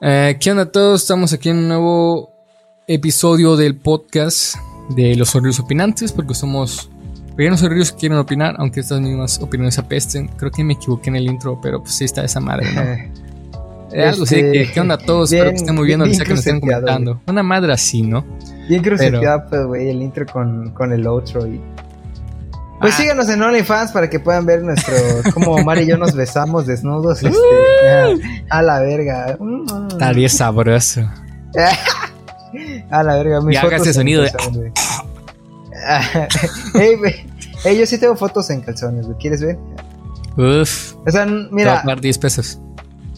Eh, ¿Qué onda a todos? Estamos aquí en un nuevo episodio del podcast de los horribles opinantes, porque somos pequeños horribles que quieren opinar, aunque estas mismas opiniones apesten. Creo que me equivoqué en el intro, pero pues sí está esa madre, ¿no? Eh, algo así, Este, que, ¿qué onda a todos? bien- Espero que estén muy bien, bien donde sea que nos estén comentando. Una madre así, ¿no? Bien crucificado, pues, güey, el intro con, con el outro y... Pues Ah. síganos en OnlyFans para que puedan ver nuestro... Como Omar y yo nos besamos desnudos, este... a, la verga. Mm. Estaría sabroso. A la verga, mis Y haga ese sonido de- calzones, güey. Ey, güey. Ey, yo sí tengo fotos en calzones, güey. ¿Quieres ver? Uf. O sea, Te mira, pagar 10 pesos.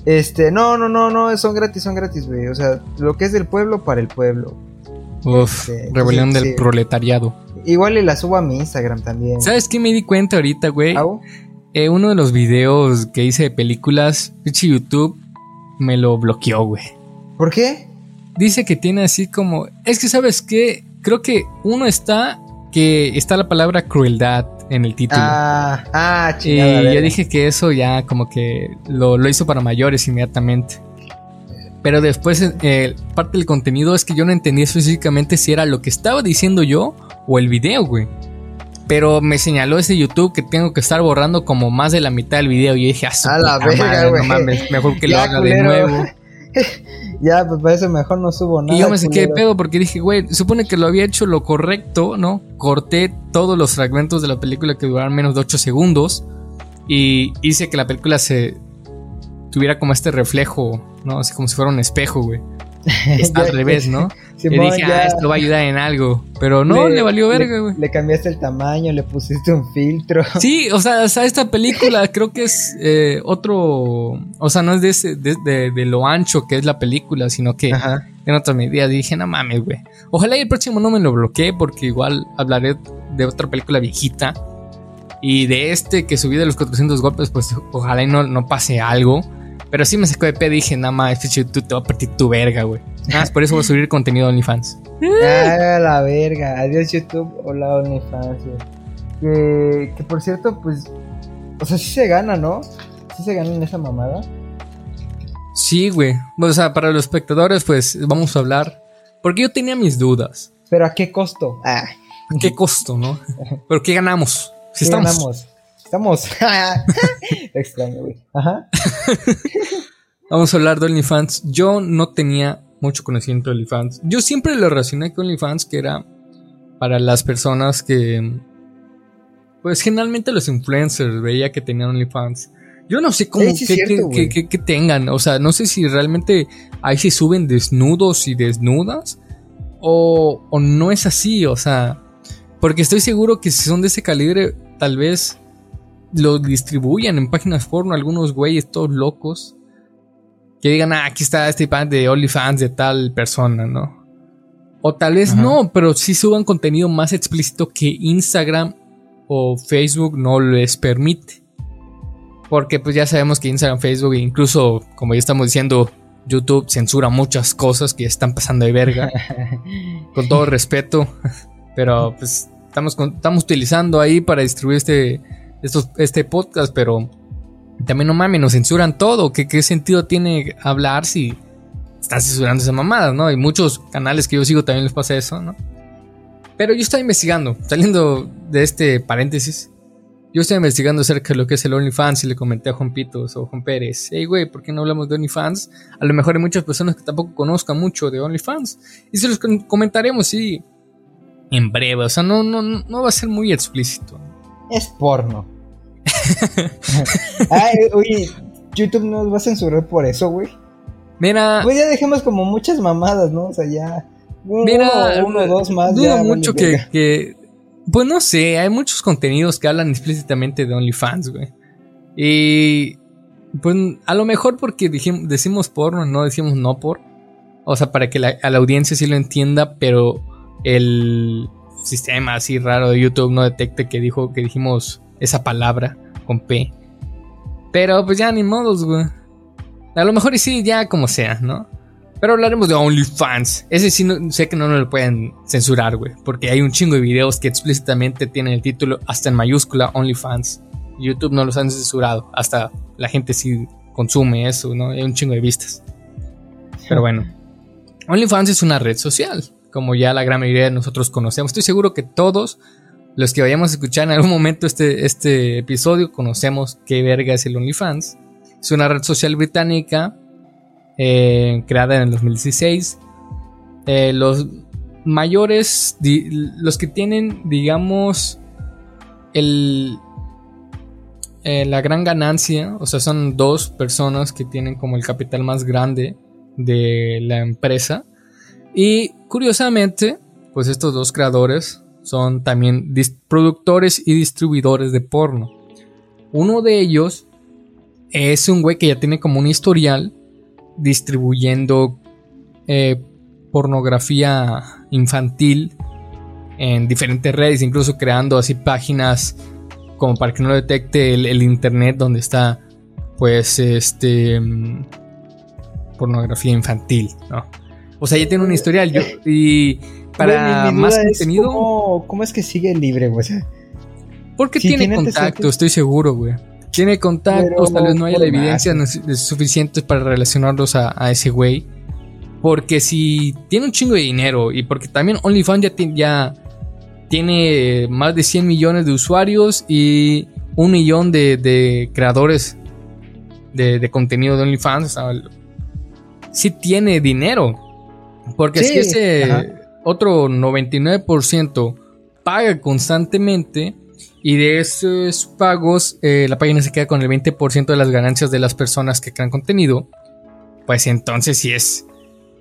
este, no, no, no, no, son gratis, son gratis, güey. O sea, lo que es del pueblo para el pueblo. Uf. Este, Rebelión del sí. proletariado. Igual y la subo a mi Instagram también. ¿Sabes qué me di cuenta ahorita, güey? Eh, uno de los videos que hice de películas, pinche YouTube, me lo bloqueó, güey. ¿Por qué? Dice que tiene así como. Es que, ¿sabes qué? Creo que uno está. Que está la palabra crueldad en el título. Ah, ah, y chingada. yo verga. dije que eso ya como que lo, lo hizo para mayores inmediatamente. Pero después, eh, parte del contenido es que yo no entendía específicamente si era lo que estaba diciendo yo o el video, güey. Pero me señaló ese YouTube que tengo que estar borrando como más de la mitad del video. Y yo dije, a su A la verga, güey. no mames, mejor que lo haga de nuevo. ya, pues para eso mejor no subo nada. Y yo me saqué de pedo porque dije, güey, supone que lo había hecho lo correcto, ¿no? Corté todos los fragmentos de la película que duraran menos de 8 segundos y hice que la película se tuviera como este reflejo, ¿no? Así como si fuera un espejo, güey. Al revés, ¿no? y Simón, dije, ya ah, esto va a ayudar en algo. Pero no, le, valió verga, güey. Le cambiaste el tamaño, le pusiste un filtro. Sí, o sea, o sea, esta película creo que es eh, otro, o sea, no es de, ese, de, de- de lo ancho que es la película, sino que Ajá. en otras medidas dije, no mames, güey. Ojalá y el próximo no me lo bloquee porque igual hablaré de otra película viejita. Y de este que subí de los 400 golpes, pues ojalá y no, no pase algo. Pero sí me sacó de pedo y dije, nada más, tú te va a partir tu verga, güey. Nada más por eso voy a subir contenido de OnlyFans. Ah, la verga. Adiós YouTube. Hola OnlyFans. güey. Que, que por cierto, pues. O sea, sí se gana, ¿no? Sí se gana en esa mamada. Sí, güey. O sea, para los espectadores, pues vamos a hablar. Porque yo tenía mis dudas. Pero ¿a qué costo? Ah, ¿Qué costo, no? ¿Pero qué ganamos? Si ¿qué estamos. ganamos? Estamos. Extraño, güey. Ajá. Vamos a hablar de OnlyFans. Yo no tenía mucho conocimiento de OnlyFans. Yo siempre lo relacioné con OnlyFans, que era para las personas que. Pues generalmente los influencers veía que tenían OnlyFans. Yo no sé cómo Sí, sí, que, cierto, que- güey. que- que tengan. O sea, no sé si realmente ahí se suben desnudos y desnudas. O, o no es así. O sea. Porque estoy seguro que si son de ese calibre, tal vez lo distribuyan en páginas porno algunos güeyes todos locos que digan, ah, aquí está este pan de OnlyFans de tal persona, ¿no? O tal vez Ajá. no, pero sí suban contenido más explícito que Instagram o Facebook no les permite. Porque pues ya sabemos que Instagram, Facebook e incluso, como ya estamos diciendo, YouTube censura muchas cosas que están pasando de verga. con todo respeto. Pero pues estamos, estamos utilizando ahí para distribuir este, estos, este podcast, pero también no mames, nos censuran todo. ¿Qué, qué sentido tiene hablar si están censurando esa mamada, no? Y muchos canales que yo sigo también les pasa eso, ¿no? Pero yo estaba investigando, saliendo de este paréntesis. Yo estaba investigando acerca de lo que es el OnlyFans y le comenté a Juan Pitos o Juan Pérez, hey güey, ¿por qué no hablamos de OnlyFans? A lo mejor hay muchas personas que tampoco conozcan mucho de OnlyFans. Y se los comentaremos, sí, en breve. O sea, no, no, no va a ser muy explícito. Es porno. Ay, oye, YouTube nos va a censurar por eso, güey. Mira, Pues ya dejemos como muchas mamadas, ¿no? O sea, ya. Uno, mira, uno, dos más. dudo ya, mucho que, pues no sé, hay muchos contenidos que hablan explícitamente de OnlyFans, güey. Y pues a lo mejor porque decimos porno, no decimos no por. O sea, para que la, a la audiencia sí lo entienda, pero el sistema así raro de YouTube no detecte que dijo que dijimos esa palabra con P. Pero pues ya ni modos, güey. A lo mejor y sí, ya como sea, ¿no? Pero hablaremos de OnlyFans. Ese sí no- sé que no nos lo pueden censurar, güey. Porque hay un chingo de videos que explícitamente tienen el título hasta en mayúscula OnlyFans. YouTube no los han censurado. Hasta la gente sí consume eso, ¿no? Hay un chingo de vistas. Pero bueno. OnlyFans es una red social, como ya la gran mayoría de nosotros conocemos. Estoy seguro que todos los que vayamos a escuchar en algún momento este, este episodio conocemos qué verga es el OnlyFans. Es una red social británica eh, creada en el 2016. Eh, los mayores, los que tienen, digamos, el, eh, la gran ganancia, o sea, son dos personas que tienen como el capital más grande de la empresa. Y curiosamente, pues estos dos creadores son también productores y distribuidores de porno. Uno de ellos es un güey que ya tiene como un historial distribuyendo eh, pornografía infantil en diferentes redes, incluso creando así páginas como para que no detecte el, internet donde está pues este mm, pornografía infantil, ¿no? O sea, ya tiene un historial yo, y para más contenido cómo, es que sigue libre, güey? porque tiene contacto, estoy seguro, güey. Tiene contactos, tal vez no haya la evidencia suficiente para relacionarlos a, a ese güey. Porque si tiene un chingo de dinero y porque también OnlyFans ya, tiene más de 100 millones de usuarios y un millón de, creadores de, contenido de OnlyFans, o sí tiene dinero. Porque si ese otro 99% paga constantemente y de esos pagos eh, la página se queda con el 20% de las ganancias de las personas que crean contenido, pues entonces sí es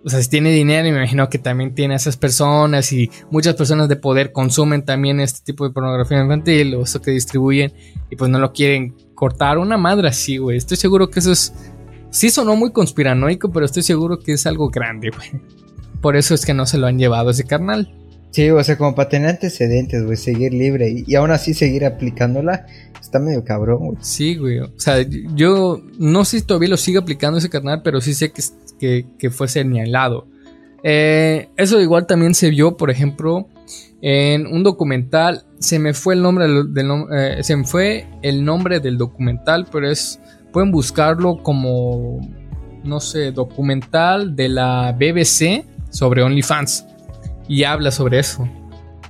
o sea, si tiene dinero, me imagino que también tiene a esas personas y muchas personas de poder consumen también este tipo de pornografía infantil o eso que distribuyen y pues no lo quieren cortar. Una madre así, güey. Estoy seguro que eso es. Sí sonó muy conspiranoico, pero estoy seguro que es algo grande, güey. Por eso es que no se lo han llevado ese carnal. Sí, o sea, como para tener antecedentes, güey, seguir libre y, y, aún así seguir aplicándola, está medio cabrón, güey. Sí, güey. O sea, yo no sé si todavía lo sigue aplicando ese carnal, pero sí sé que que, fue señalado. Eh, eso igual también se vio, por ejemplo, en un documental. Se me fue el nombre del, eh, se me fue el nombre del documental, pero es pueden buscarlo como no sé documental de la BBC sobre OnlyFans y habla sobre eso.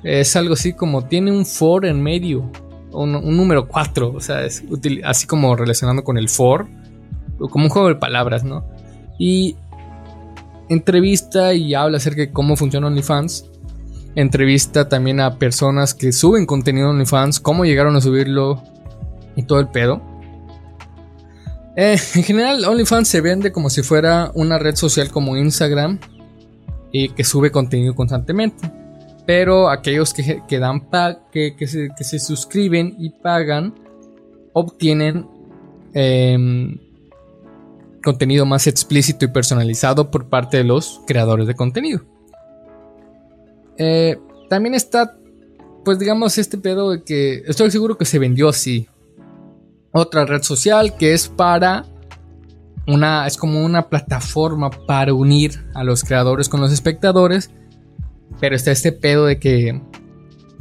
Es algo así como tiene un for en medio, un, número 4, o sea, es así como relacionando con el for, como un juego de palabras, ¿no? Y entrevista y habla acerca de cómo funciona OnlyFans. Entrevista también a personas que suben contenido en OnlyFans, cómo llegaron a subirlo y todo el pedo. Eh, en general, OnlyFans se vende como si fuera una red social como Instagram y que sube contenido constantemente. Pero aquellos que, dan que, que, se, suscriben y pagan obtienen em, contenido más explícito y personalizado por parte de los creadores de contenido. Eh, también está, pues digamos, este pedo de que estoy seguro que se vendió así. Otra red social que es para una, es como una plataforma para unir a los creadores con los espectadores. Pero está este pedo de que,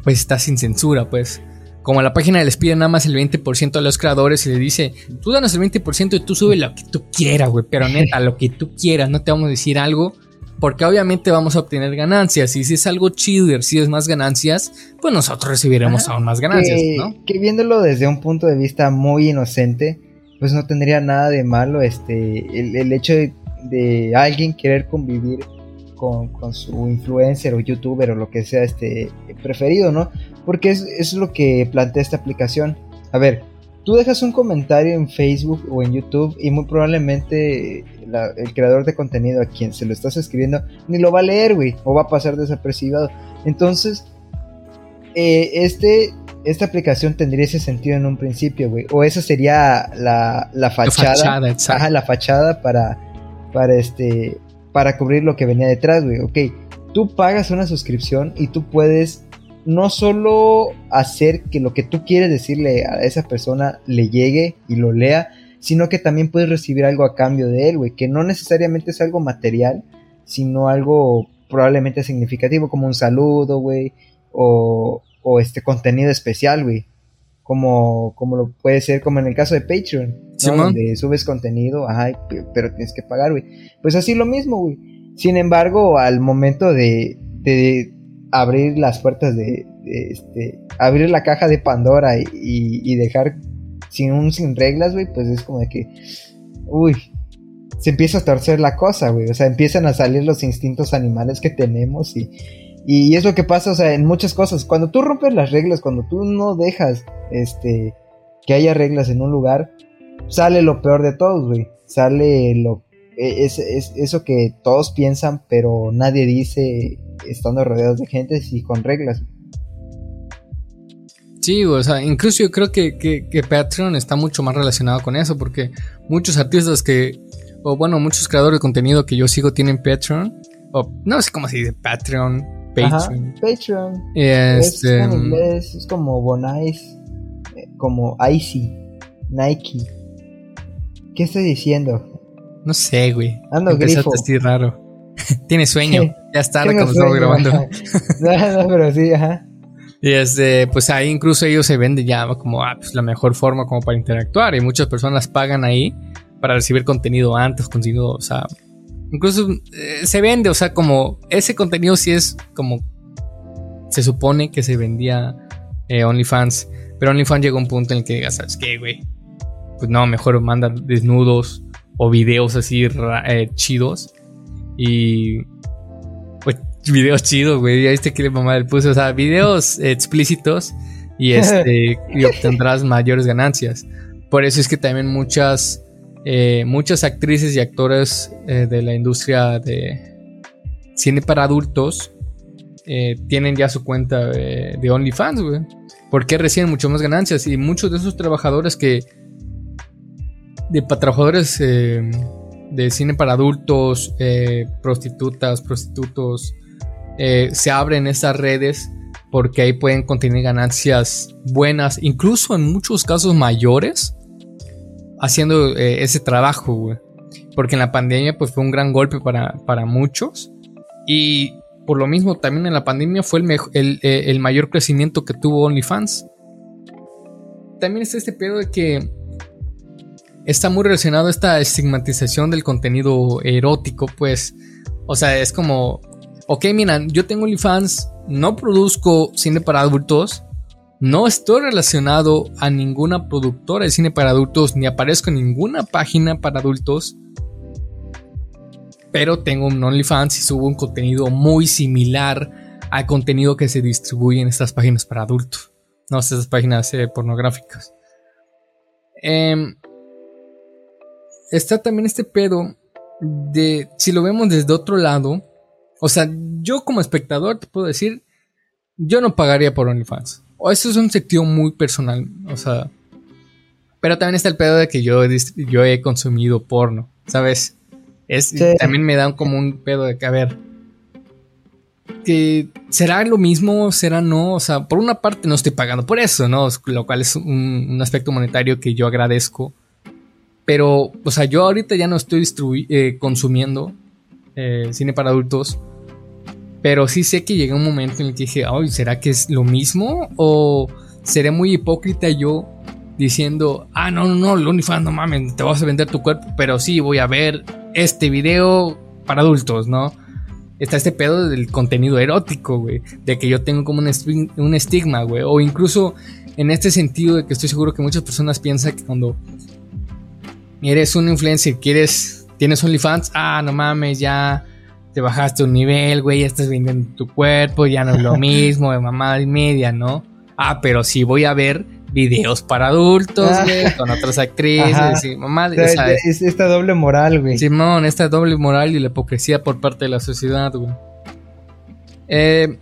pues está sin censura, pues como la página les pide nada más el 20% a los creadores y le dice, tú danos el 20% y tú sube lo que tú quieras, güey, pero neta, lo que tú quieras, no te vamos a decir algo, porque obviamente vamos a obtener ganancias, y si es algo chido y recibes más ganancias, pues nosotros recibiremos aún más ganancias, ¿no? Que viéndolo desde un punto de vista muy inocente, pues no tendría nada de malo este el, hecho de, alguien querer convivir con, con, su influencer o youtuber o lo que sea este preferido, ¿no? Porque es, es lo que plantea esta aplicación. A ver, tú dejas un comentario en Facebook o en YouTube y muy probablemente el creador de contenido a quien se lo estás escribiendo ni lo va a leer, güey, o va a pasar desapercibido. Entonces, eh, este, esta aplicación tendría ese sentido en un principio, güey, o esa sería la, la fachada, la fachada, la fachada para, para este, para cubrir lo que venía detrás, güey. Ok, tú pagas una suscripción y tú puedes no solo hacer que lo que tú quieres decirle a esa persona le llegue y lo lea, sino que también puedes recibir algo a cambio de él, güey, que no necesariamente es algo material, sino algo probablemente significativo, como un saludo, güey, o, o este contenido especial, güey, como, como lo puede ser como en el caso de Patreon, ¿no? donde subes contenido, ajá, pero tienes que pagar, güey. Pues así lo mismo, güey. Sin embargo, al momento de, de abrir las puertas de, este, abrir la caja de Pandora y, y, dejar sin un sin reglas, güey, pues es como de que, uy, se empieza a torcer la cosa, güey. O sea, empiezan a salir los instintos animales que tenemos y, y es lo que pasa, o sea, en muchas cosas. Cuando tú rompes las reglas, cuando tú no dejas este, que haya reglas en un lugar, sale lo peor de todos, güey. Sale lo, e, es, es, eso que todos piensan, pero nadie dice estando rodeados de gente y con reglas. Sí, o sea, incluso yo creo que, que, que, Patreon está mucho más relacionado con eso, porque muchos artistas que, o bueno, muchos creadores de contenido que yo sigo tienen Patreon, o no sé cómo se dice, Patreon, Patreon. Patreon. Este, es, como Bonais, eh, como Icy, Nike. ¿Qué estoy diciendo? No sé, güey. Ando grifo. así raro. Tiene sueño. Ya está, como estamos grabando. no, no, pero sí, ajá. Y este, pues ahí incluso ellos se venden ya como ah, pues, la mejor forma como para interactuar. Y muchas personas pagan ahí para recibir contenido antes, contenido, o sea, Incluso eh, se vende, o sea, como ese contenido sí es como se supone que se vendía eh, OnlyFans. Pero OnlyFans llegó a un punto en el que digas, ¿sabes qué, güey? Pues no, mejor manda desnudos o videos así eh, chidos. Y. Pues videos chidos, güey. Ya viste que le mamá del puso. O sea, videos explícitos. Y este. y obtendrás mayores ganancias. Por eso es que también muchas eh, muchas actrices y actores eh, de la industria de cine para adultos eh, tienen ya su cuenta de OnlyFans, güey. Porque reciben mucho más ganancias. Y muchos de esos trabajadores que. De trabajadores de cine para adultos, prostitutas, prostitutos, se abren esas redes porque ahí pueden contener ganancias buenas, incluso en muchos casos mayores haciendo eh, ese trabajo, güey. Porque en la pandemia pues fue un gran golpe para, para muchos. Y por lo mismo también en la pandemia fue el, eh, el, mayor crecimiento que tuvo OnlyFans. También está este pedo de que está muy relacionado esta estigmatización del contenido erótico, pues. O sea, es como, ok, miran, yo tengo OnlyFans, no produzco cine para adultos, no estoy relacionado a ninguna productora de cine para adultos ni aparezco en ninguna página para adultos. Pero tengo un OnlyFans y subo un contenido muy similar al contenido que se distribuye en estas páginas para adultos. No, estas páginas eh, pornográficas. Em, está también este pedo de si lo vemos desde otro lado. O sea, yo como espectador te puedo decir, yo no pagaría por OnlyFans. O eso es un sentido muy personal, o sea. Pero también está el pedo de que yo, yo he consumido porno, ¿sabes? Es, También me da como un pedo de que, a ver, que será lo mismo, será no, o sea, por una parte no estoy pagando por eso, ¿no? Lo cual es un, aspecto monetario que yo agradezco. Pero, o sea, yo ahorita ya no estoy eh, consumiendo eh, cine para adultos pero sí sé que llega un momento en el que dije, ay, ¿será que es lo mismo? ¿O seré muy hipócrita yo diciendo, ah, no, no, no, OnlyFans, no mames, te vas a vender tu cuerpo, pero sí voy a ver este video para adultos, ¿no? Está este pedo del contenido erótico, güey. De que yo tengo como un, un estigma, güey. O incluso en este sentido de que estoy seguro que muchas personas piensan que cuando eres un influencer, quieres, tienes OnlyFans, ah, no mames, ya te bajaste un nivel, güey, ya estás vendiendo tu cuerpo, ya no es lo mismo, de mamá y media, ¿no? Ah, pero sí voy a ver videos para adultos, güey, con otras actrices, y mamá, Es esta doble moral, güey. Simón, esta doble moral y la hipocresía por parte de la sociedad, güey. Eh,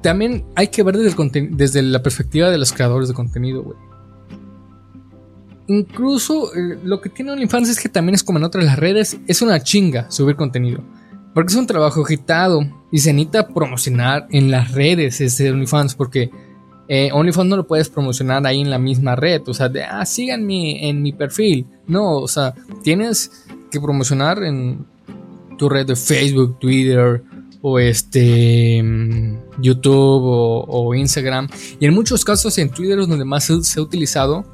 también hay que ver desde, desde la perspectiva de los creadores de contenido, güey. Incluso eh, lo que tiene OnlyFans es que también es como en otras las redes, es una chinga subir contenido. Porque es un trabajo agitado y se necesita promocionar en las redes ese OnlyFans porque eh, OnlyFans no lo puedes promocionar ahí en la misma red, o sea, de, ah, síganme en mi perfil. No, o sea, tienes que promocionar en tu red de Facebook, Twitter o este... Mm, YouTube o, Instagram. Y en muchos casos en Twitter es donde más se, ha utilizado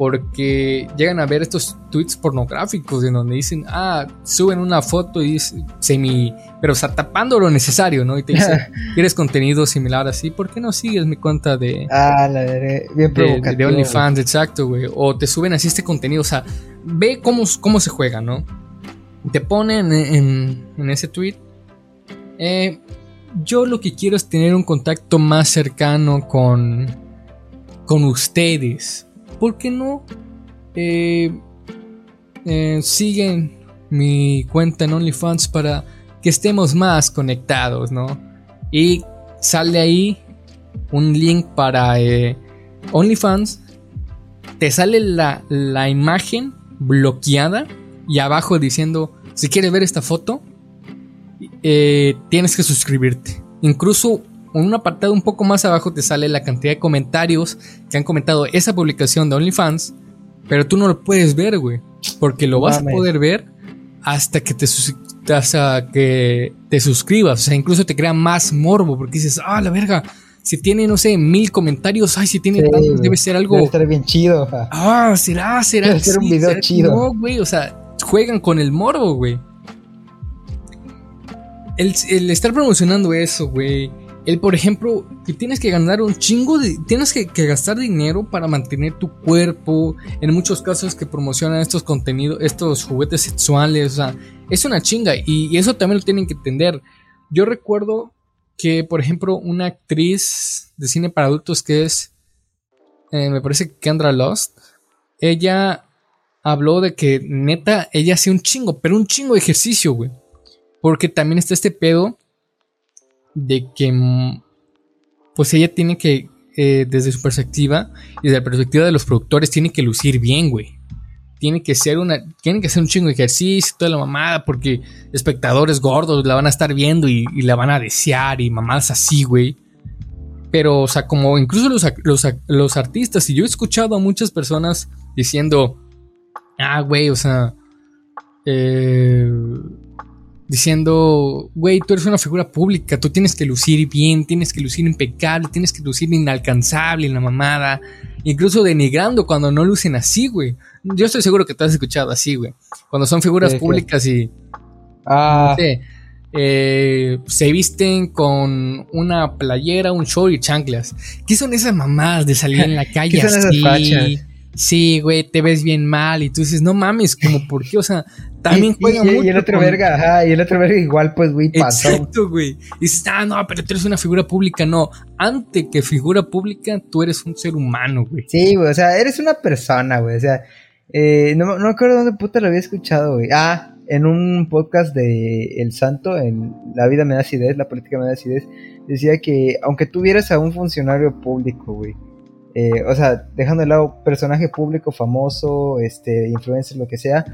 porque llegan a ver estos tweets pornográficos en donde dicen, ah, suben una foto y dice, semi, pero está tapando lo necesario, ¿no? Y te dicen, ¿quieres contenido similar así? ¿Por qué no sigues mi cuenta de... Ah, la de, bien de, de OnlyFans, exacto, güey. O te suben así este contenido, o sea, ve cómo, cómo se juega, ¿no? Te ponen en, en ese tweet. Eh, yo lo que quiero es tener un contacto más cercano con, con ustedes. ¿Por qué no eh, eh, siguen mi cuenta en OnlyFans para que estemos más conectados, ¿no? Y sale ahí un link para eh, OnlyFans. Te sale la, la imagen bloqueada y abajo diciendo, si quieres ver esta foto, eh, tienes que suscribirte. Incluso en un apartado un poco más abajo te sale la cantidad de comentarios que han comentado esa publicación de OnlyFans, pero tú no lo puedes ver, güey, porque lo vas a poder ver hasta que te, hasta que te suscribas. O sea, incluso te crea más morbo porque dices, ah, la verga. Si tiene, no sé, mil comentarios, ay, si tiene tantos, debe ser algo. Debe estar bien chido. Ah, será, será. Debe ser un video chido. No, güey, o sea, juegan con el morbo, güey el, estar promocionando eso, güey. El, por ejemplo, que tienes que ganar un chingo. Tienes que, gastar dinero para mantener tu cuerpo. En muchos casos que promocionan estos contenidos, estos juguetes sexuales. O sea, es una chinga. Y, eso también lo tienen que entender. Yo recuerdo que, por ejemplo, una actriz de cine para adultos que es. Eh, me parece que Kendra Lost. Ella habló de que neta, ella hace un chingo, pero un chingo de ejercicio, güey. Porque también está este pedo de que, mm, pues ella tiene que, eh, desde su perspectiva y desde la perspectiva de los productores, tiene que lucir bien, güey. Tiene que ser una, tiene que hacer un chingo de ejercicio, toda la mamada, porque espectadores gordos la van a estar viendo y, la van a desear y mamadas así, güey. Pero, o sea, como incluso los, los, los artistas, y yo he escuchado a muchas personas diciendo, ah, güey, o sea, eh, diciendo, güey, tú eres una figura pública, tú tienes que lucir bien, tienes que lucir impecable, tienes que lucir inalcanzable en la mamada, incluso denigrando cuando no lucen así, güey. Yo estoy seguro que tú has escuchado así, güey. Cuando son figuras públicas y... Ah. Eh, se visten con una playera, un short y chanclas. ¿Qué son esas mamadas de salir en la calle así? Sí, güey, te ves bien mal. Y tú dices, no mames, como por qué, o sea, también juega mucho. Y el otro verga, ajá, y el otro verga igual, pues, güey, pasó. Exacto, güey. Y dices, ah, no, pero tú eres una figura pública. No, antes que figura pública, tú eres un ser humano, güey. Sí, güey, o sea, eres una persona, güey. O sea, eh, no, no me acuerdo dónde puta lo había escuchado, güey. Ah, en un podcast de El Santo, en La vida me da acidez, la política me da acidez, decía que aunque tuvieras a un funcionario público, güey, eh, o sea, dejando de lado personaje público famoso, este, influencer, lo que sea.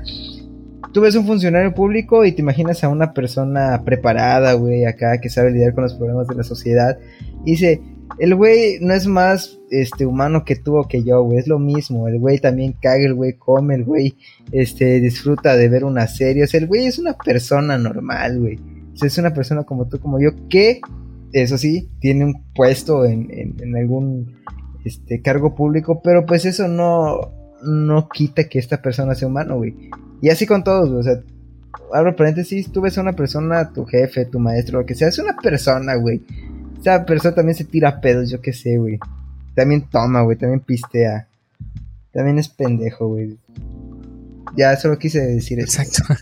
Tú ves un funcionario público y te imaginas a una persona preparada, güey, acá, que sabe lidiar con los problemas de la sociedad. Y dice, el güey no es más este humano que tú o que yo, güey, es lo mismo. El güey también caga, el güey come, el güey este disfruta de ver una serie. O sea, el güey es una persona normal, güey. Es una persona como tú, como yo, que, eso sí, tiene un puesto en, en algún este cargo público, pero pues eso no, no quita que esta persona sea humano, güey. Y así con todos, o sea, abro paréntesis, tú ves a una persona, tu jefe, tu maestro, lo que sea, es una persona, güey. Esa persona también se tira pedos, yo qué sé, güey. También toma, güey, también pistea. También es pendejo, güey. Ya solo quise decir eso. Exacto.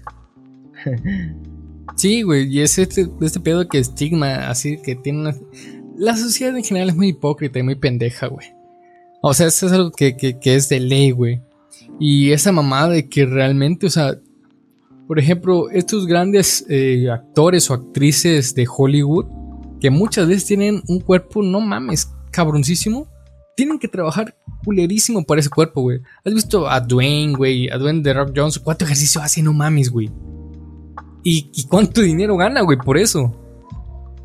sí, güey, y es este, este pedo que estigma, así que tiene una... La sociedad en general es muy hipócrita y muy pendeja, güey. O sea, eso es algo que, es de ley, güey. Y esa mamada de que realmente, o sea, por ejemplo, estos grandes eh, actores o actrices de Hollywood, que muchas veces tienen un cuerpo, no mames, cabroncísimo, tienen que trabajar culerísimo para ese cuerpo, güey. ¿Has visto a Dwayne, güey? A Dwayne de Rock Jones, ¿cuánto ejercicio hace? No mames, güey. ¿Y, ¿Y cuánto dinero gana, güey, por eso?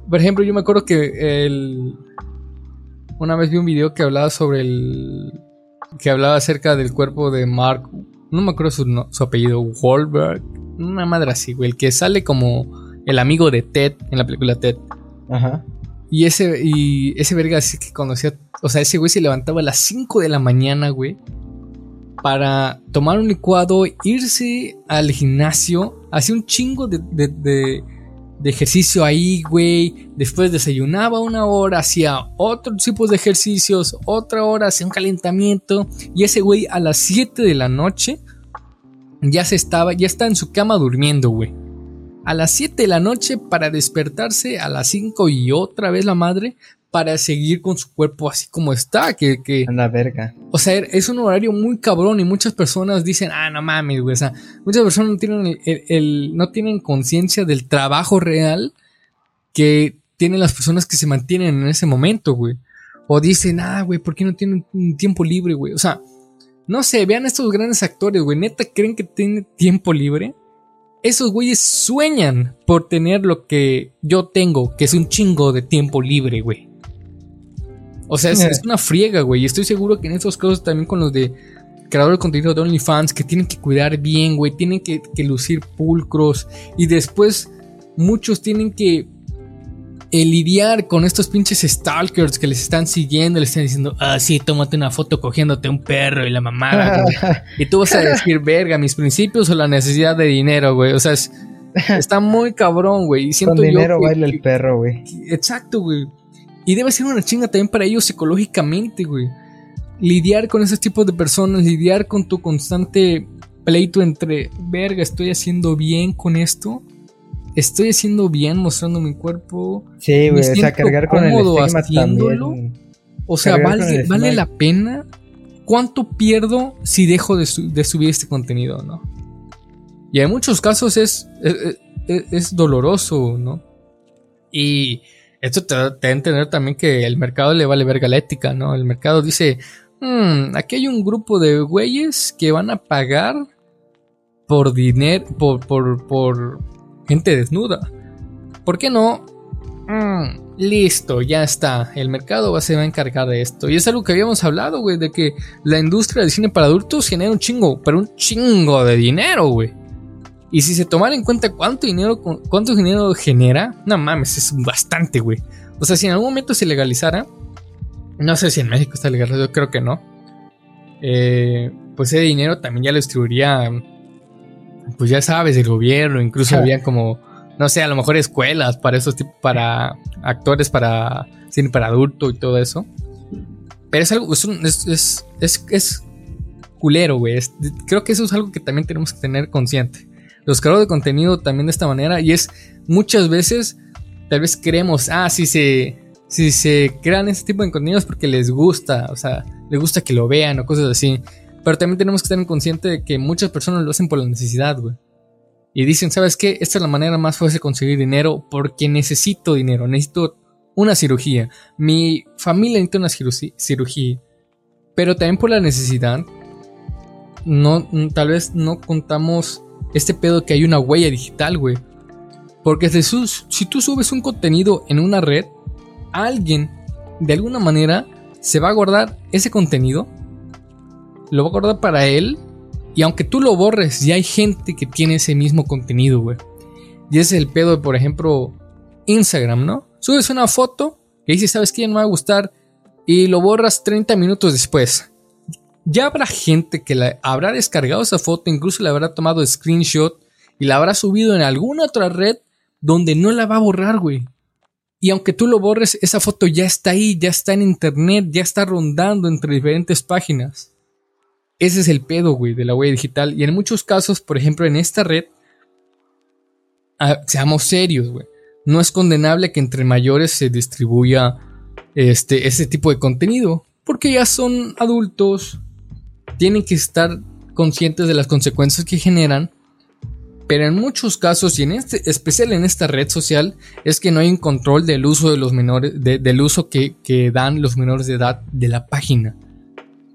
Por ejemplo, yo me acuerdo que el, una vez vi un video que hablaba sobre el. que hablaba acerca del cuerpo de Mark. No me acuerdo su, su apellido, Wahlberg. Una madre así, güey. El que sale como el amigo de Ted en la película Ted. Ajá. Y ese, y ese verga así que conocía. O sea, ese güey se levantaba a las 5 de la mañana, güey. Para tomar un licuado, irse al gimnasio. Hacía un chingo de, de, de, ejercicio ahí, güey. Después desayunaba una hora, hacía otros tipos de ejercicios. Otra hora, hacía un calentamiento. Y ese güey a las 7 de la noche ya se estaba, ya está en su cama durmiendo, güey a las 7 de la noche para despertarse a las 5 y otra vez la madre para seguir con su cuerpo así como está, que... que la verga. O sea, es un horario muy cabrón y muchas personas dicen, ah, no mames, güey. O sea, muchas personas no tienen, el, no tienen conciencia del trabajo real que tienen las personas que se mantienen en ese momento, güey. O dicen, ah, güey, ¿por qué no tienen un tiempo libre, güey? O sea, no sé, vean estos grandes actores, güey. Neta, ¿creen que tienen tiempo libre? esos güeyes sueñan por tener lo que yo tengo, que es un chingo de tiempo libre, güey. O sea, es, una friega, güey. Y estoy seguro que en estos casos también con los de creadores de contenido de OnlyFans, que tienen que cuidar bien, güey. Tienen que, que lucir pulcros. Y después muchos tienen que el lidiar con estos pinches stalkers que les están siguiendo, les están diciendo, ah, sí, tómate una foto cogiéndote un perro y la mamada, y tú vas a decir, verga, mis principios o la necesidad de dinero, güey. O sea, está muy cabrón, güey. Con dinero baila el perro, güey. Exacto, güey. Y debe ser una chinga también para ellos psicológicamente, güey. Lidiar con esos tipos de personas, lidiar con tu constante pleito entre, verga, estoy haciendo bien con esto estoy haciendo bien mostrando mi cuerpo. Sí, güey, o sea, cargar con el haciéndolo. O sea, vale, vale la pena. ¿Cuánto pierdo si dejo de, subir este contenido, no? Y en muchos casos es, es, doloroso, ¿no? Y esto te, da a entender también que el mercado le vale verga la ética, ¿no? El mercado dice, hmm, aquí hay un grupo de güeyes que van a pagar por dinero, por, por, por, gente desnuda. ¿Por qué no? Mm, listo, ya está. El mercado se va a encargar de esto. Y es algo que habíamos hablado, güey, de que la industria del cine para adultos genera un chingo, pero un chingo de dinero, güey. Y si se tomara en cuenta cuánto dinero, cuánto dinero genera, no mames, es bastante, güey. O sea, si en algún momento se legalizara, no sé si en México está legalizado, yo creo que no. Eh, pues ese dinero también ya lo distribuiría pues ya sabes, el gobierno, incluso había como, no sé, a lo mejor escuelas para esos tipos, para actores, para cine para adulto y todo eso. Pero es algo, es, es, es, es, culero, güey. creo que eso es algo que también tenemos que tener consciente. Los creadores de contenido también de esta manera, y es muchas veces, tal vez creemos, ah, si se, si se crean este tipo de contenidos porque les gusta, o sea, les gusta que lo vean o cosas así. Pero también tenemos que estar conscientes de que muchas personas lo hacen por la necesidad, güey. Y dicen, ¿sabes qué? Esta es la manera más fácil de conseguir dinero porque necesito dinero, necesito una cirugía. Mi familia necesita una cirugía. Pero también por la necesidad, no, tal vez no contamos este pedo que hay una huella digital, güey. Porque si, si tú subes un contenido en una red, alguien de alguna manera se va a guardar ese contenido lo va a guardar para él. Y aunque tú lo borres, ya hay gente que tiene ese mismo contenido, güey. Y ese es el pedo de, por ejemplo, Instagram, ¿no? Subes una foto y dices, ¿sabes qué? No me va a gustar. Y lo borras 30 minutos después. Ya habrá gente que la habrá descargado esa foto, incluso le habrá tomado screenshot y la habrá subido en alguna otra red donde no la va a borrar, güey. Y aunque tú lo borres, esa foto ya está ahí, ya está en internet, ya está rondando entre diferentes páginas. Ese es el pedo, güey, de la huella digital. Y en muchos casos, por ejemplo, en esta red, ah, seamos serios, güey. No es condenable que entre mayores se distribuya este, tipo de contenido. Porque ya son adultos. Tienen que estar conscientes de las consecuencias que generan. Pero en muchos casos, y en este, especial en esta red social, es que no hay un control del uso de los menores, del uso que, que dan los menores de edad de la página.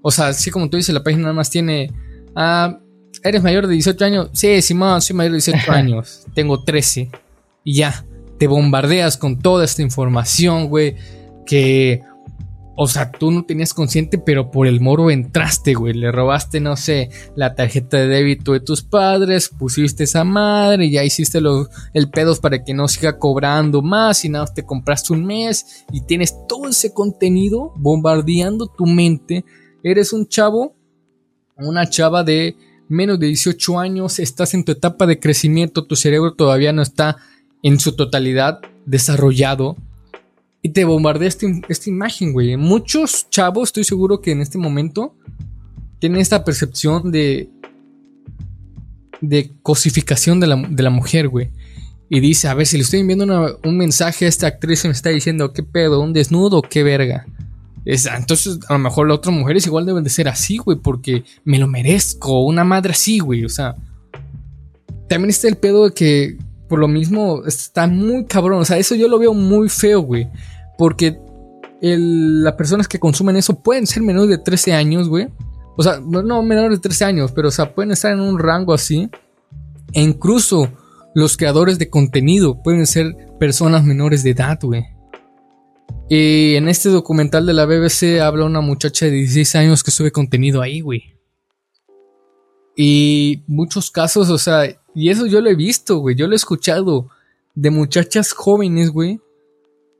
O sea, así como tú dices, la página nada más tiene. Ah, ¿Eres mayor de 18 años? Sí, Simón, soy mayor de 18 años. Tengo 13. Y ya. Te bombardeas con toda esta información, güey. Que o sea, tú no tenías consciente, pero por el moro entraste, güey. Le robaste, no sé, la tarjeta de débito de tus padres, pusiste esa madre, ya hiciste el pedos para que no siga cobrando más y nada, te compraste un mes y tienes todo ese contenido bombardeando tu mente. Eres un chavo, una chava de menos de 18 años, estás en tu etapa de crecimiento, tu cerebro todavía no está en su totalidad desarrollado y te bombardea esta imagen, güey. Muchos chavos, estoy seguro que en este momento tienen esta percepción de. de cosificación de la, mujer, güey. Y dice, a ver, si le estoy enviando un mensaje a esta actriz y me está diciendo, ¿qué pedo? ¿Un desnudo? ¿Qué verga? entonces, a lo mejor las otras mujeres igual deben de ser así, güey, porque me lo merezco. Una madre así, güey. O sea, también está el pedo de que, por lo mismo, está muy cabrón. O sea, eso yo lo veo muy feo, güey. Porque las personas que consumen eso pueden ser menores de 13 años, güey. O sea, no menores de 13 años, pero o sea, pueden estar en un rango así. E incluso los creadores de contenido pueden ser personas menores de edad, güey. Y en este documental de la BBC habla una muchacha de 16 años que sube contenido ahí, güey. Y muchos casos, o sea, y eso yo lo he visto, güey, yo lo he escuchado de muchachas jóvenes, güey,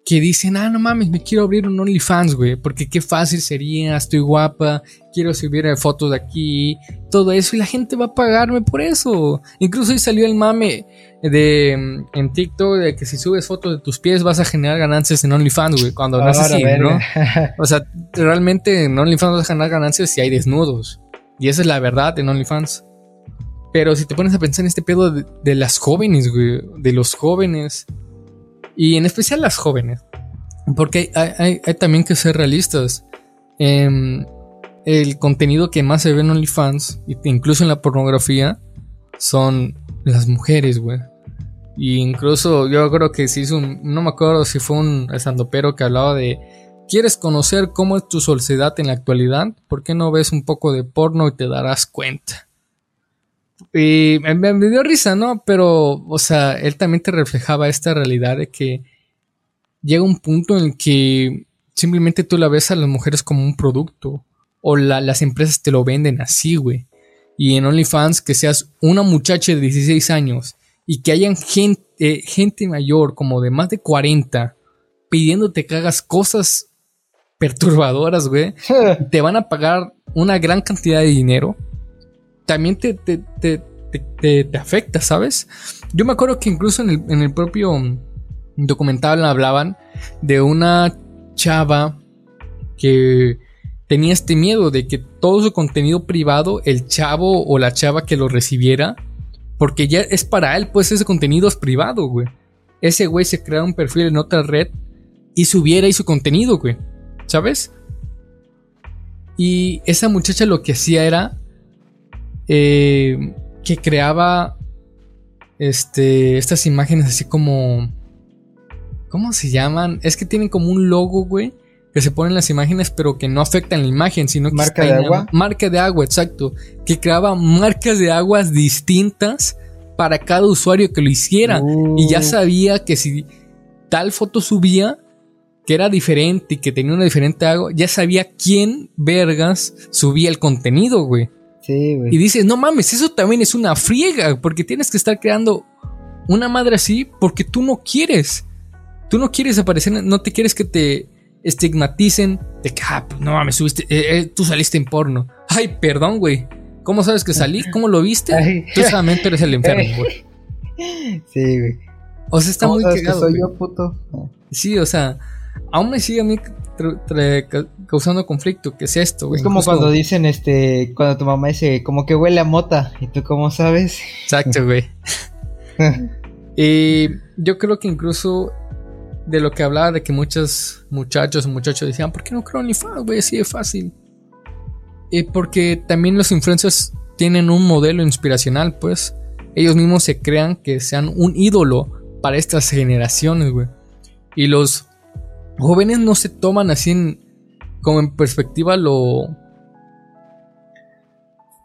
que dicen, ah, no mames, me quiero abrir un OnlyFans, güey, porque qué fácil sería, estoy guapa, quiero subir fotos de aquí, todo eso, y la gente va a pagarme por eso. Incluso ahí salió el mame de mm, en TikTok de que si subes fotos de tus pies vas a generar ganancias en OnlyFans, güey, cuando no es así, ¿no? O sea, realmente en OnlyFans vas a generar ganancias si hay desnudos. Y esa es la verdad en OnlyFans. Pero si te pones a pensar en este pedo de, de las jóvenes, güey, de los jóvenes y en especial las jóvenes. Porque hay, también que ser realistas. Em, el contenido que más se ve en OnlyFans, incluso en la pornografía, son las mujeres, güey. Y incluso yo creo que se hizo un. No me acuerdo si fue un estandopero que hablaba de. ¿Quieres conocer cómo es tu sociedad en la actualidad? ¿Por qué no ves un poco de porno y te darás cuenta? Y me, dio risa, ¿no? Pero, o sea, él también te reflejaba esta realidad de que llega un punto en que simplemente tú la ves a las mujeres como un producto. O las empresas te lo venden así, güey. Y en OnlyFans, que seas una muchacha de 16 años y que hayan gente, gente mayor, como de más de 40, pidiéndote que hagas cosas perturbadoras, güey. te van a pagar una gran cantidad de dinero también te, te, te, te, afecta, ¿sabes? Yo me acuerdo que incluso en el, en el propio documental hablaban de una chava que tenía este miedo de que todo su contenido privado, el chavo o la chava que lo recibiera, porque ya es para él, pues ese contenido es privado, güey. Ese güey se crea un perfil en otra red y subiera ahí su contenido, güey. ¿Sabes? Y esa muchacha lo que hacía era eh, que creaba este, estas imágenes así como... ¿Cómo se llaman? Es que tienen como un logo, güey. Que se ponen las imágenes, pero que no afectan la imagen, sino que... Marca de agua. Marca de agua, exacto. Que creaba marcas de aguas distintas para cada usuario que lo hiciera. Y ya uh. sabía que si tal foto subía, que era diferente y que tenía una diferente agua, ya sabía quién vergas subía el contenido, güey. Y dices, no mames, eso también es una friega, porque tienes que estar creando una madre así porque tú no quieres. Tú no quieres aparecer, no te quieres que te estigmaticen de que, ah, pues no mames, subiste, eh, eh, tú saliste en porno. Ay, perdón, güey. ¿Cómo sabes que salí? ¿Cómo lo viste? Tú solamente eres el enfermo, güey. Sí, güey. O sea, está muy cagado. soy yo, puto? Sí, o sea, aún me sigue a mí causando conflicto. ¿Qué es esto, güey? Es como cuando dicen, este, cuando tu mamá dice, como que huele a mota. ¿Y tú cómo sabes? Exacto, güey. y yo creo que incluso de lo que hablaba de que muchos muchachos o muchachos decían, ¿por qué no creo OnlyFans, güey? Así de fácil. Y porque también los influencers tienen un modelo inspiracional, pues. Ellos mismos se crean que sean un ídolo para estas generaciones, güey. Y los jóvenes no se toman así en, como en perspectiva lo...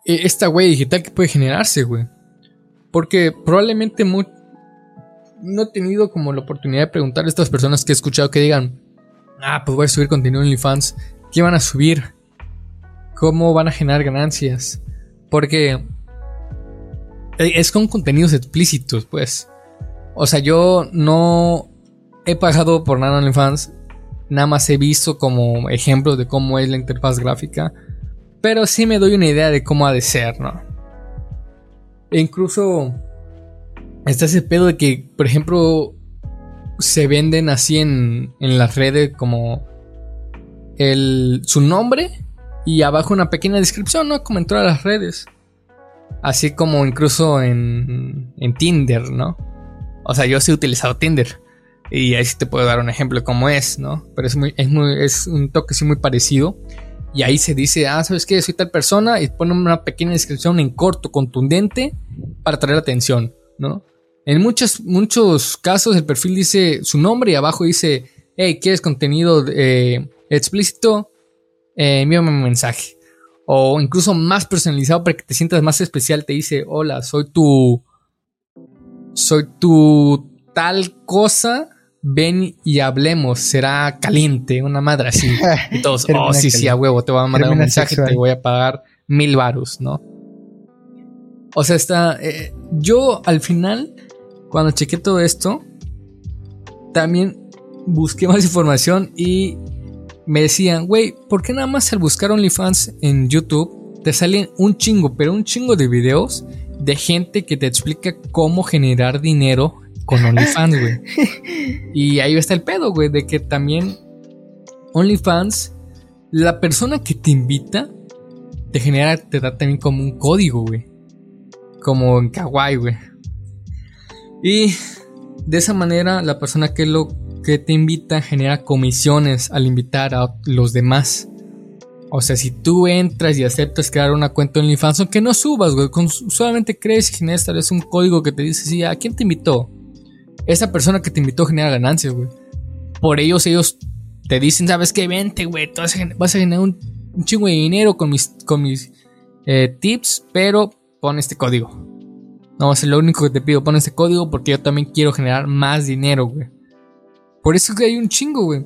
E, esta huella digital que puede generarse, güey. Porque probablemente no he tenido como la oportunidad de preguntar a estas personas que he escuchado que digan, ah, pues voy a subir contenido en OnlyFans. ¿Qué van a subir? ¿Cómo van a generar ganancias? Porque eh, es con contenidos explícitos, pues. O sea, yo no he pagado por nada en OnlyFans. Nada más he visto como ejemplos de cómo es la interfaz gráfica. Pero sí me doy una idea de cómo ha de ser, ¿no? E incluso está ese pedo de que, por ejemplo, se venden así en, en las redes como el, su nombre y abajo una pequeña descripción, ¿no? Como en todas las redes. Así como incluso en, en Tinder, ¿no? O sea, yo sí he utilizado Tinder. Y ahí sí te puedo dar un ejemplo de cómo es, ¿no? Pero es, muy, es, muy, es un toque sí muy parecido. Y ahí se dice, ah, ¿sabes qué? Soy tal persona y pone una pequeña descripción en corto, contundente, para atraer atención, ¿no? En muchos, muchos casos el perfil dice su nombre y abajo dice, hey, ¿quieres contenido eh, explícito? Eh, envíame un mensaje. O incluso más personalizado para que te sientas más especial, te dice, hola, soy tu... Soy tu tal cosa ven y hablemos, será caliente, una madre así. Y todos, oh, sí, sí, a huevo, te voy a mandar un mensaje, te voy a pagar mil varos, ¿no? O sea, está. Eh, yo al final, cuando chequé todo esto, también busqué más información y me decían, güey, ¿por qué nada más al buscar OnlyFans en YouTube te salen un chingo, pero un chingo de videos de gente que te explica cómo generar dinero con OnlyFans, güey. y ahí está el pedo, güey, de que también OnlyFans, la persona que te invita, te genera, te da también como un código, güey. Como en Kawaii, güey. Y de esa manera, la persona que lo que te invita genera comisiones al invitar a los demás. O sea, si tú entras y aceptas crear una cuenta en OnlyFans, aunque no subas, güey, solamente crees y generas tal vez un código que te dice, sí, ¿a quién te invitó? Esa persona que te invitó genera ganancias, güey. Por ellos, ellos te dicen, ¿sabes qué? Vente, güey, vas a generar un, chingo de dinero con mis, con mis eh, tips, pero pon este código. No, es lo único que te pido, pon este código porque yo también quiero generar más dinero, güey. Por eso que hay un chingo, güey.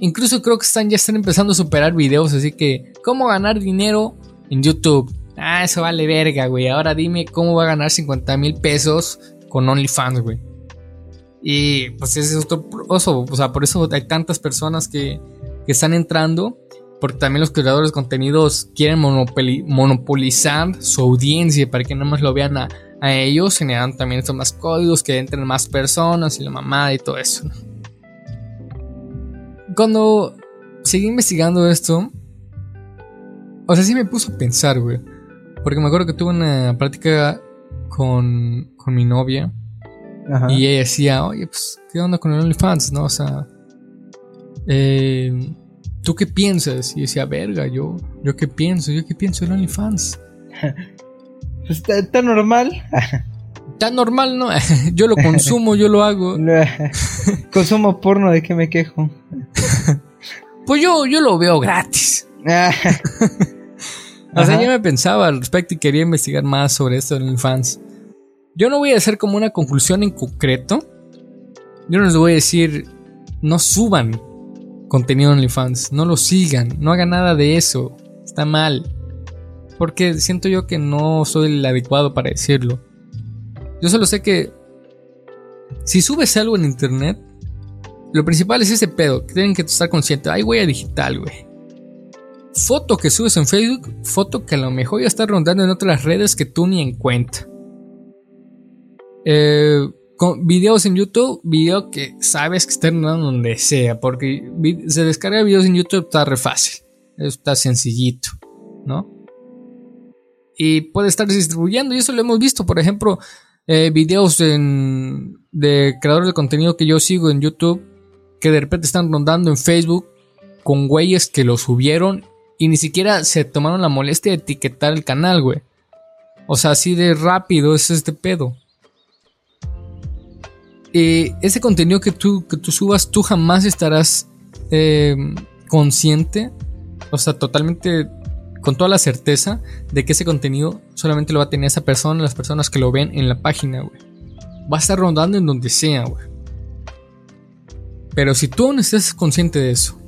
Incluso creo que están ya están empezando a superar videos, así que, ¿cómo ganar dinero en YouTube? Ah, eso vale verga, güey. Ahora dime cómo va a ganar 50 mil pesos con OnlyFans, güey. Y pues es otro oso, o sea, por eso hay tantas personas que, están entrando, porque también los creadores de contenidos quieren monopolizar su audiencia para que nada más lo vean a, ellos, generan también estos más códigos, que entren más personas y la mamada y todo eso. Cuando seguí investigando esto, o sea, sí me puso a pensar, güey. Porque me acuerdo que tuve una práctica con, con mi novia y ella decía, oye, pues, ¿qué onda con el OnlyFans? ¿No? O sea, eh, ¿tú qué piensas? Y decía, verga, yo, yo qué pienso, yo qué pienso del OnlyFans. pues está, normal. Está normal, ¿no? yo lo consumo, yo lo hago. consumo porno, ¿de qué me quejo? pues yo, yo lo veo gratis. o sea, yo me pensaba al respecto y quería investigar más sobre esto del OnlyFans. Yo no voy a hacer como una conclusión en concreto. Yo no les voy a decir, no suban contenido en OnlyFans, no lo sigan, no hagan nada de eso, está mal. Porque siento yo que no soy el adecuado para decirlo. Yo solo sé que si subes algo en internet, lo principal es ese pedo, que tienen que estar conscientes. Hay huella digital, güey. Foto que subes en Facebook, foto que a lo mejor ya está rondando en otras redes que tú ni en cuenta. Eh, con videos en YouTube, video que sabes que están donde sea, porque se descarga videos en YouTube está re fácil, está sencillito, ¿no? Y puede estar distribuyendo, y eso lo hemos visto, por ejemplo, eh, videos de creadores de contenido que yo sigo en YouTube, que de repente están rondando en Facebook con güeyes que lo subieron y ni siquiera se tomaron la molestia de etiquetar el canal, güey. O sea, así de rápido es este pedo. Eh, ese contenido que tú, que tú subas, tú jamás estarás eh, consciente, o sea, totalmente con toda la certeza de que ese contenido solamente lo va a tener esa persona, las personas que lo ven en la página, güey. Va a estar rondando en donde sea, güey. Pero si tú no estás consciente de eso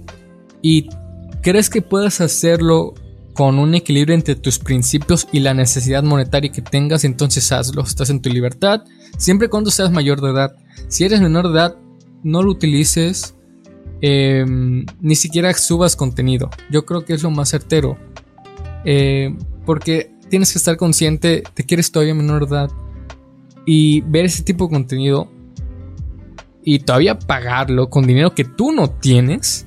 y crees que puedas hacerlo con un equilibrio entre tus principios y la necesidad monetaria que tengas, entonces hazlo. Estás en tu libertad, siempre y cuando seas mayor de edad. Si eres menor de edad, no lo utilices, em, ni siquiera subas contenido. Yo creo que es lo más certero. Eh, porque tienes que estar consciente de que eres todavía menor de edad y ver ese tipo de contenido y todavía pagarlo con dinero que tú no tienes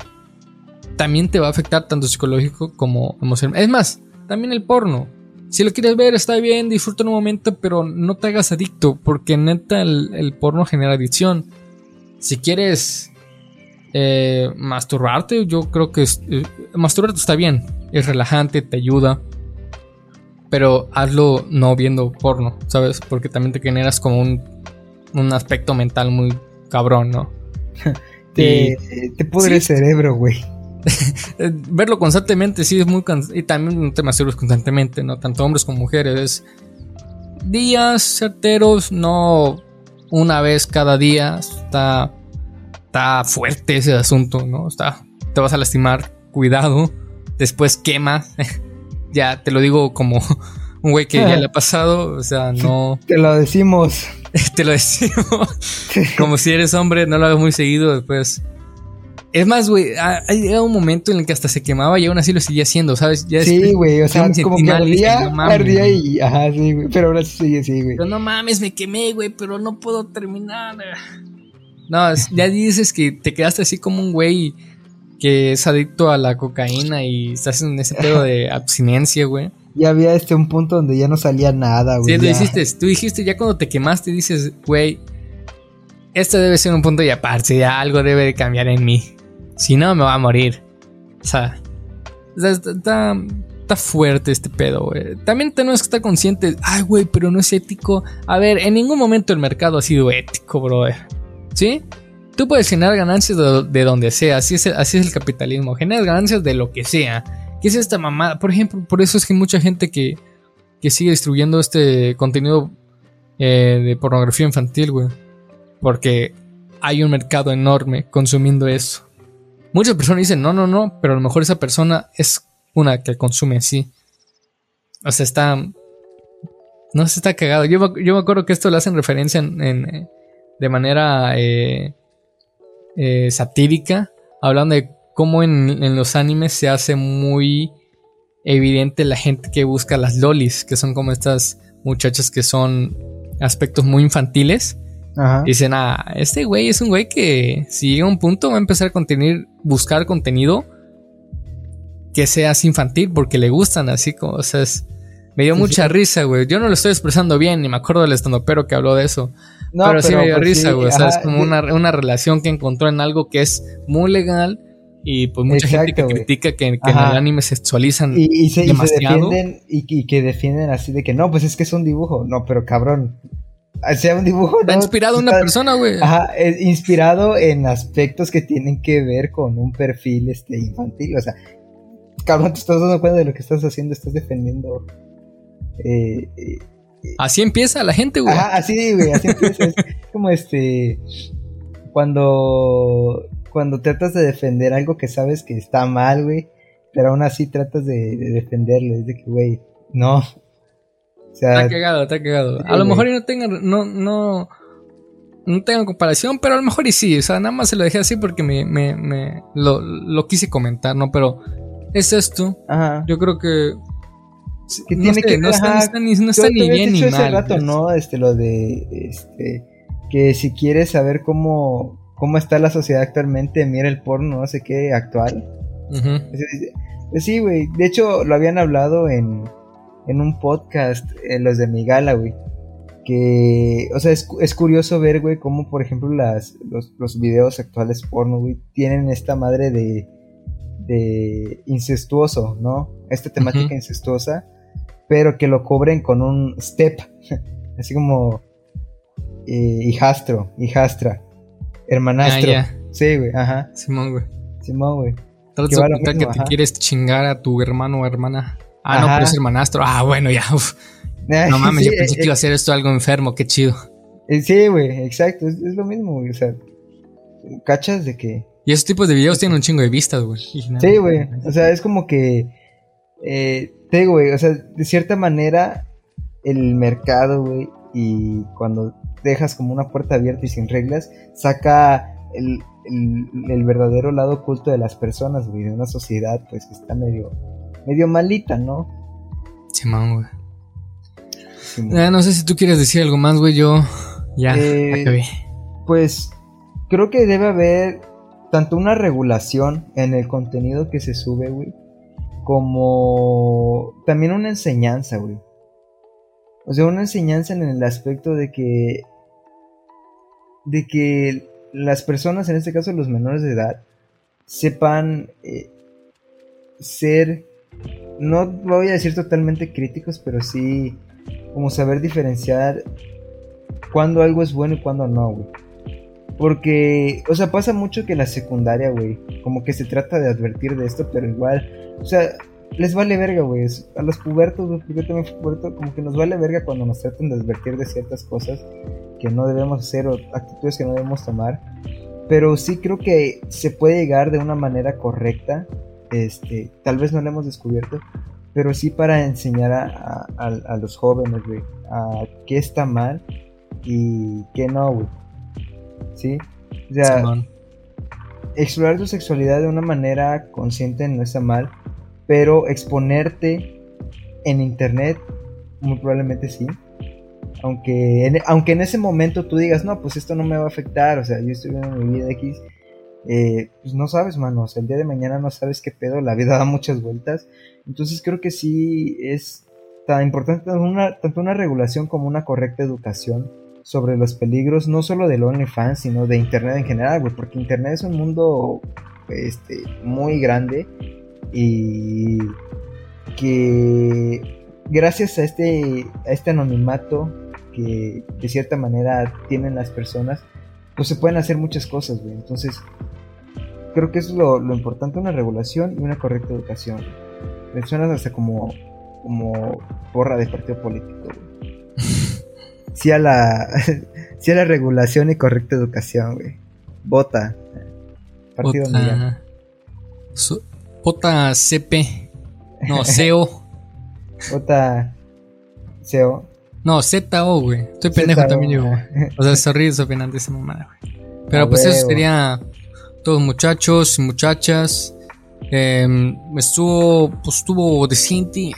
también te va a afectar tanto psicológico como emocional. Es más, también el porno. Si lo quieres ver, está bien, disfruta en un momento, pero no te hagas adicto, porque neta el, porno genera adicción. Si quieres eh, masturbarte, yo creo que eh, masturbarte está bien, es relajante, te ayuda. Pero hazlo no viendo porno, ¿sabes? Porque también te generas como un, un aspecto mental muy cabrón, ¿no? te, te pudre el cerebro, güey. verlo constantemente sí es muy. Y también no te masturbes constantemente, ¿no? Tanto hombres como mujeres. Días certeros, no una vez cada día. Está, está fuerte ese asunto, ¿no? Está, te vas a lastimar, cuidado. Después quema. ya te lo digo como un güey que ya le ha pasado. O sea, no. Te lo decimos. te lo decimos. como si eres hombre, no lo hagas muy seguido. Después es más, güey, ha, llegado un momento en el que hasta se quemaba y aún así lo seguía haciendo, ¿sabes? Ya sí, güey, o sea, como que ardía, ardía y, ajá, sí, güey, pero ahora sí sigue, sí, güey. Pero no mames, me quemé, güey, pero no puedo terminar. No, ya dices que te quedaste así como un güey que es adicto a la cocaína y estás en ese pedo de abstinencia, güey. Ya había este un punto donde ya no salía nada, güey. Sí, tú dijiste, tú dijiste ya cuando te quemaste, dices, güey, este debe ser un punto y aparte, ya algo debe de cambiar en mí. Si no, me va a morir. O sea, está, fuerte este pedo, güey. También tenemos que estar conscientes. Ay, güey, pero no es ético. A ver, en ningún momento el mercado ha sido ético, brother. ¿Sí? Tú puedes generar ganancias de, donde sea. Así es, el, así es el capitalismo. Generas ganancias de lo que sea. ¿Qué es esta mamada? Por ejemplo, por eso es que mucha gente que, que sigue distribuyendo este contenido eh, de pornografía infantil, güey. Porque hay un mercado enorme consumiendo eso. Muchas personas dicen, no, no, no, pero a lo mejor esa persona es una que consume así. O sea, está... No se está cagado. Yo, me acuerdo que esto lo hacen referencia en, de manera eh, eh, satírica, hablando de cómo en, los animes se hace muy evidente la gente que busca las lolis, que son como estas muchachas que son aspectos muy infantiles Dicen, ah, este güey es un güey que si llega a un punto va a empezar a buscar contenido que sea infantil porque le gustan así como, o sea, me dio mucha risa, güey. Yo no lo estoy expresando bien, ni me acuerdo del estandopero que habló de eso. pero, sí me dio pues risa, güey. o sea, es como una, relación que encontró en algo que es muy legal. Y pues mucha gente que critica que, en el anime sexualizan y, se, defienden y, y, que defienden así de que no, pues es que es un dibujo. No, pero cabrón, sea un dibujo. Está inspirado en una persona, güey. Ajá, es inspirado en aspectos que tienen que ver con un perfil este, infantil. O sea, cabrón, te estás dando cuenta de lo que estás haciendo, estás defendiendo. Eh, eh, así empieza la gente, güey. Ajá, así, güey, así empieza. es como este. Cuando. Cuando tratas de defender algo que sabes que está mal, güey. Pero aún así tratas de, de defenderlo. Es de que, güey, no, está cagado, está cagado. a lo mejor no tengan, no, no, no tengan comparación, pero a lo mejor y sí. O sea, nada más se lo dejé así porque me, me, me lo, quise comentar, ¿no? Pero es esto. Ajá. Yo creo que. Que tiene que no está, ni, no está ni bien ni mal. Hace rato, ¿no? Este, lo de. Este. Que si quieres saber cómo. Cómo está la sociedad actualmente, mira el porno, no sé qué, actual. Pues sí, güey. De hecho, lo habían hablado en en un podcast, en eh, los de Migala, güey. Que, o sea, es, es curioso ver, güey, cómo, por ejemplo, las, los, los videos actuales porno, güey, tienen esta madre de, de incestuoso, ¿no? Esta temática incestuosa, pero que lo cubren con un step, así como eh, hijastro, hijastra, hermanastro. Ah, sí, güey, ajá. Simón, güey. Simón, güey. que, que te quieres chingar a tu hermano o hermana. Ah, no, pero es hermanastro. Ah, bueno, ya. No mames, yo pensé que iba a ser esto algo enfermo, qué chido. Eh, sí, güey, exacto, es, lo mismo, güey. O sea, ¿cachas? De que... Y esos tipos de videos tienen un chingo de vistas, güey. Sí, güey. O sea, es como que... Eh, te digo, güey, o sea, de cierta manera el mercado, güey, y cuando dejas como una puerta abierta y sin reglas, saca el, el, verdadero lado oculto de las personas, güey, de una sociedad, pues, que está medio, medio malita, ¿no? Simón, güey. Ah, no sé si tú quieres decir algo más, güey, yo ya eh, Pues, creo que debe haber tanto una regulación en el contenido que se sube, güey, como también una enseñanza, güey. O sea, una enseñanza en el aspecto de que de que las personas, en este caso los menores de edad, sepan eh, ser, no voy a decir totalmente críticos, pero sí como saber diferenciar cuando algo es bueno y cuando no, güey. Porque, o sea, pasa mucho que la secundaria, güey, como que se trata de advertir de esto, pero igual, o sea, les vale verga, güey. A los pubertos, güey, porque yo también fui puberto, como que nos vale verga cuando nos tratan de advertir de ciertas cosas que no debemos hacer o actitudes que no debemos tomar. Pero sí creo que se puede llegar de una manera correcta. Este, tal vez no lo hemos descubierto, pero sí para enseñar a, a, los jóvenes, güey, a qué está mal y qué no, güey. ¿Sí? O sea, explorar tu sexualidad de una manera consciente no está mal, pero exponerte en internet muy probablemente sí aunque en, aunque en ese momento tú digas, no, pues esto no me va a afectar, o sea, yo estoy viendo mi vida X, eh, pues no sabes, mano, o sea, el día de mañana no sabes qué pedo, la vida da muchas vueltas, entonces creo que sí es tan importante tanto una, regulación como una correcta educación sobre los peligros, no solo del OnlyFans, sino de Internet en general, porque Internet es un mundo este, muy grande y que gracias a este, a este anonimato que de cierta manera tienen las personas, pues se pueden hacer muchas cosas. Entonces, creo que eso es lo, lo importante, una regulación y una correcta educación. Me hasta como, como porra de partido político. Sí a la, sí a la regulación y correcta educación, güey. Vota. Partido Vota. Vota CP. No, CEO. Vota CEO. No, ZO, güey. Estoy pendejo también yo, güey. O sea, sorry, opinan de esa mamada, güey. Pero pues eso sería todos muchachos y muchachas. Eh, estuvo, pues estuvo decente.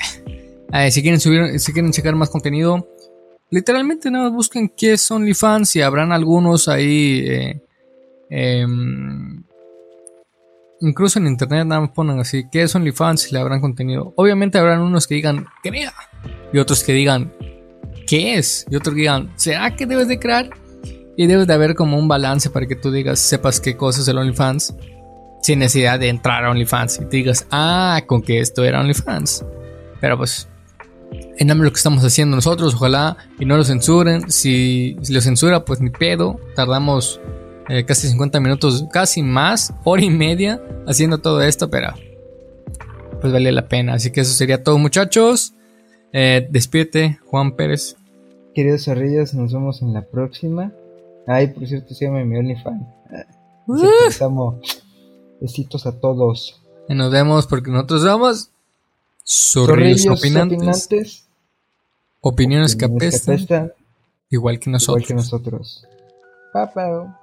Eh, si quieren subir, si quieren checar más contenido, literalmente nada más busquen qué es OnlyFans y habrán algunos ahí. Eh, em, incluso en internet nada más ponen así, ¿qué es OnlyFans? Y le habrán contenido. Obviamente habrán unos que digan, crea. Y otros que digan, qué es. Y otros digan, ¿será que debes de crear? Y debes de haber como un balance para que tú digas, sepas qué cosas es el OnlyFans. Sin necesidad de entrar a OnlyFans y te digas, ah, con que esto era OnlyFans. Pero pues, en lo que estamos haciendo nosotros, ojalá y no lo censuren. Si, lo censura, pues ni pedo. Tardamos eh, casi 50 minutos, casi más, hora y media haciendo todo esto, pero pues vale la pena. Así que eso sería todo, muchachos. Eh, despídete, Juan Pérez. Queridos zorrillos, nos vemos en la próxima. Ay, por cierto, se llama mi OnlyFans. Uh. Besitos a todos. Y nos vemos porque nosotros somos zorrillos, opinantes. Opiniones, que apestan. Igual que nosotros. Igual que nosotros. Papá.